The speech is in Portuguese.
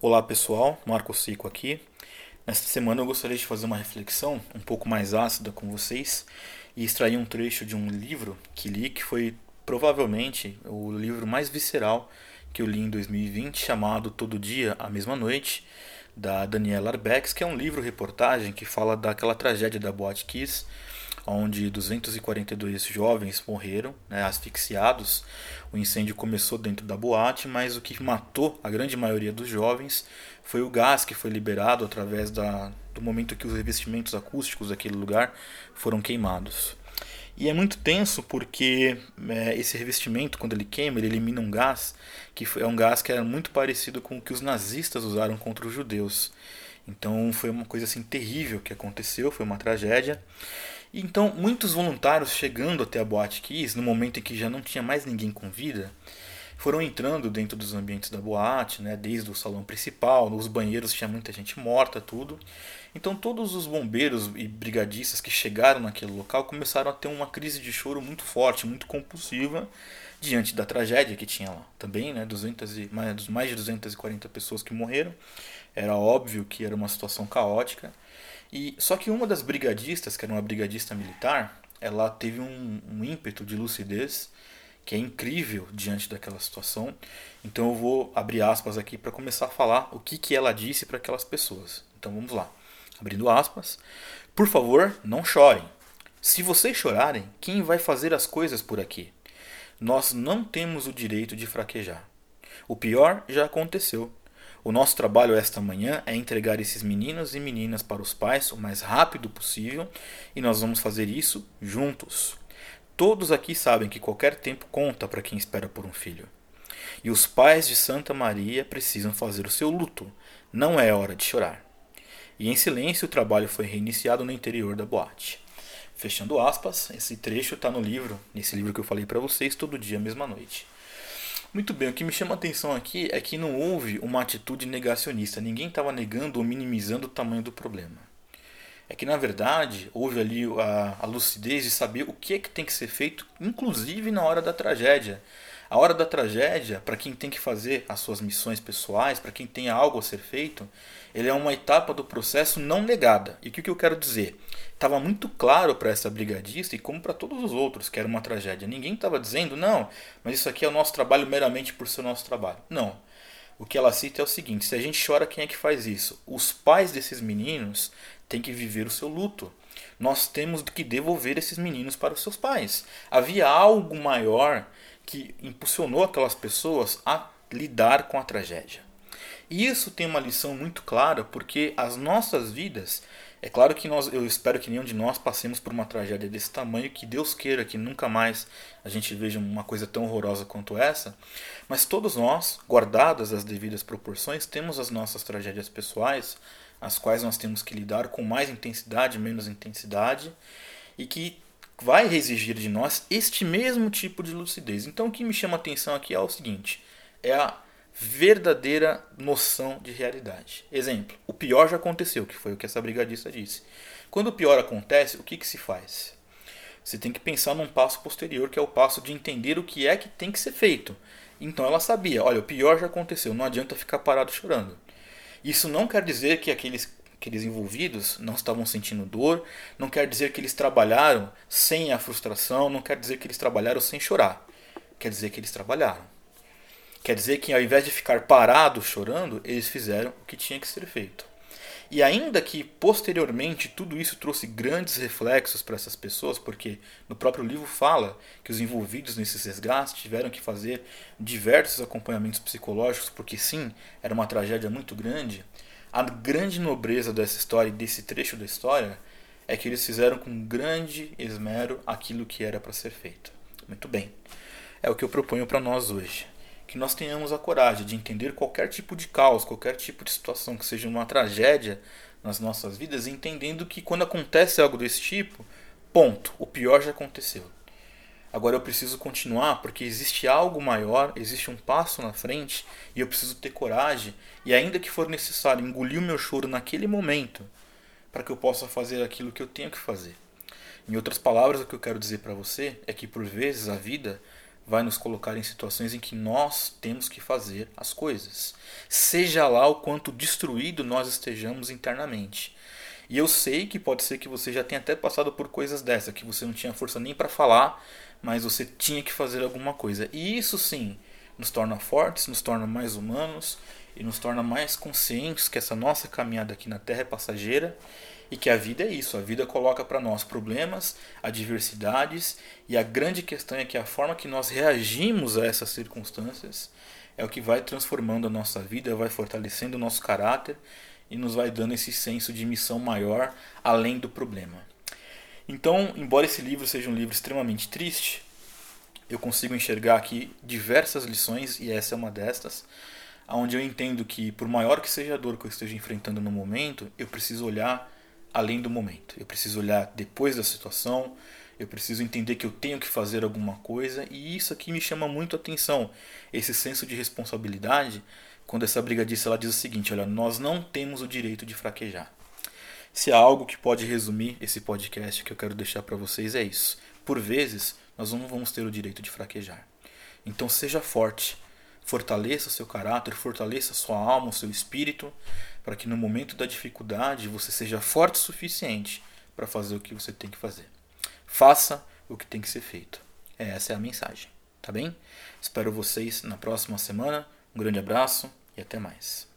Olá pessoal, Marco Cico aqui. Nesta semana eu gostaria de fazer uma reflexão um pouco mais ácida com vocês e extrair um trecho de um livro que li que foi provavelmente o livro mais visceral que eu li em 2020, chamado Todo Dia, a Mesma Noite, da Daniela Arbex, que é um livro-reportagem que fala daquela tragédia da Boate Kiss, onde 242 jovens morreram, né, asfixiados. O incêndio começou dentro da boate, mas o que matou a grande maioria dos jovens foi o gás que foi liberado através da, do momento que os revestimentos acústicos daquele lugar foram queimados. E é muito tenso porque é, esse revestimento, quando ele queima, ele elimina um gás que é um gás que era muito parecido com o que os nazistas usaram contra os judeus. Então foi uma coisa assim terrível que aconteceu, foi uma tragédia. Então, muitos voluntários chegando até a Boate Kiss, no momento em que já não tinha mais ninguém com vida, foram entrando dentro dos ambientes da boate, né, desde o salão principal, nos banheiros tinha muita gente morta, tudo. Então, todos os bombeiros e brigadistas que chegaram naquele local começaram a ter uma crise de choro muito forte, muito compulsiva, diante da tragédia que tinha lá. Também, né, 200 e, mais, mais de 240 pessoas que morreram. Era óbvio que era uma situação caótica. E só que uma das brigadistas, que era uma brigadista militar, ela teve um, um ímpeto de lucidez que é incrível diante daquela situação. Então eu vou abrir aspas aqui para começar a falar o que, que ela disse para aquelas pessoas. Então vamos lá. Abrindo aspas. Por favor, não chorem. Se vocês chorarem, quem vai fazer as coisas por aqui? Nós não temos o direito de fraquejar. O pior já aconteceu. O nosso trabalho esta manhã é entregar esses meninos e meninas para os pais o mais rápido possível e nós vamos fazer isso juntos. Todos aqui sabem que qualquer tempo conta para quem espera por um filho. E os pais de Santa Maria precisam fazer o seu luto. Não é hora de chorar. E em silêncio o trabalho foi reiniciado no interior da boate. Fechando aspas, esse trecho está no livro, nesse livro que eu falei para vocês, todo dia, mesma noite. Muito bem, o que me chama a atenção aqui é que não houve uma atitude negacionista. Ninguém estava negando ou minimizando o tamanho do problema. É que na verdade houve ali a, a lucidez de saber o que é que tem que ser feito, inclusive na hora da tragédia. A hora da tragédia, para quem tem que fazer as suas missões pessoais, para quem tem algo a ser feito, ele é uma etapa do processo não negada. E o que, que eu quero dizer? estava muito claro para essa brigadista e como para todos os outros que era uma tragédia. Ninguém estava dizendo, não, mas isso aqui é o nosso trabalho meramente por ser o nosso trabalho. Não. O que ela cita é o seguinte: se a gente chora, quem é que faz isso? Os pais desses meninos têm que viver o seu luto. Nós temos que devolver esses meninos para os seus pais. Havia algo maior que impulsionou aquelas pessoas a lidar com a tragédia. E isso tem uma lição muito clara porque as nossas vidas é claro que nós, eu espero que nenhum de nós passemos por uma tragédia desse tamanho, que Deus queira que nunca mais a gente veja uma coisa tão horrorosa quanto essa, mas todos nós, guardadas as devidas proporções, temos as nossas tragédias pessoais, as quais nós temos que lidar com mais intensidade, menos intensidade, e que vai exigir de nós este mesmo tipo de lucidez. Então o que me chama a atenção aqui é o seguinte: é a verdadeira noção de realidade. Exemplo, o pior já aconteceu, que foi o que essa brigadista disse. Quando o pior acontece, o que, que se faz? Você tem que pensar num passo posterior, que é o passo de entender o que é que tem que ser feito. Então ela sabia, olha, o pior já aconteceu, não adianta ficar parado chorando. Isso não quer dizer que aqueles, aqueles envolvidos não estavam sentindo dor, não quer dizer que eles trabalharam sem a frustração, não quer dizer que eles trabalharam sem chorar. Quer dizer que eles trabalharam. Quer dizer que ao invés de ficar parados chorando, eles fizeram o que tinha que ser feito. E ainda que posteriormente tudo isso trouxe grandes reflexos para essas pessoas, porque no próprio livro fala que os envolvidos nesses resgates tiveram que fazer diversos acompanhamentos psicológicos, porque sim, era uma tragédia muito grande. A grande nobreza dessa história desse trecho da história é que eles fizeram com grande esmero aquilo que era para ser feito. Muito bem. É o que eu proponho para nós hoje que nós tenhamos a coragem de entender qualquer tipo de caos, qualquer tipo de situação que seja uma tragédia nas nossas vidas, entendendo que quando acontece algo desse tipo, ponto, o pior já aconteceu. Agora eu preciso continuar porque existe algo maior, existe um passo na frente e eu preciso ter coragem e ainda que for necessário engolir o meu choro naquele momento para que eu possa fazer aquilo que eu tenho que fazer. Em outras palavras, o que eu quero dizer para você é que por vezes a vida vai nos colocar em situações em que nós temos que fazer as coisas, seja lá o quanto destruído nós estejamos internamente. E eu sei que pode ser que você já tenha até passado por coisas dessa, que você não tinha força nem para falar, mas você tinha que fazer alguma coisa. E isso sim nos torna fortes, nos torna mais humanos e nos torna mais conscientes que essa nossa caminhada aqui na Terra é passageira e que a vida é isso, a vida coloca para nós problemas, adversidades, e a grande questão é que a forma que nós reagimos a essas circunstâncias é o que vai transformando a nossa vida, vai fortalecendo o nosso caráter e nos vai dando esse senso de missão maior além do problema. Então, embora esse livro seja um livro extremamente triste, eu consigo enxergar aqui diversas lições e essa é uma destas, onde eu entendo que por maior que seja a dor que eu esteja enfrentando no momento, eu preciso olhar além do momento. Eu preciso olhar depois da situação, eu preciso entender que eu tenho que fazer alguma coisa e isso aqui me chama muito a atenção, esse senso de responsabilidade, quando essa brigadiça ela diz o seguinte, olha, nós não temos o direito de fraquejar. Se há algo que pode resumir esse podcast que eu quero deixar para vocês é isso. Por vezes, nós não vamos ter o direito de fraquejar. Então seja forte, fortaleça seu caráter, fortaleça sua alma, o seu espírito, para que no momento da dificuldade você seja forte o suficiente para fazer o que você tem que fazer. Faça o que tem que ser feito. Essa é a mensagem, tá bem? Espero vocês na próxima semana. Um grande abraço e até mais.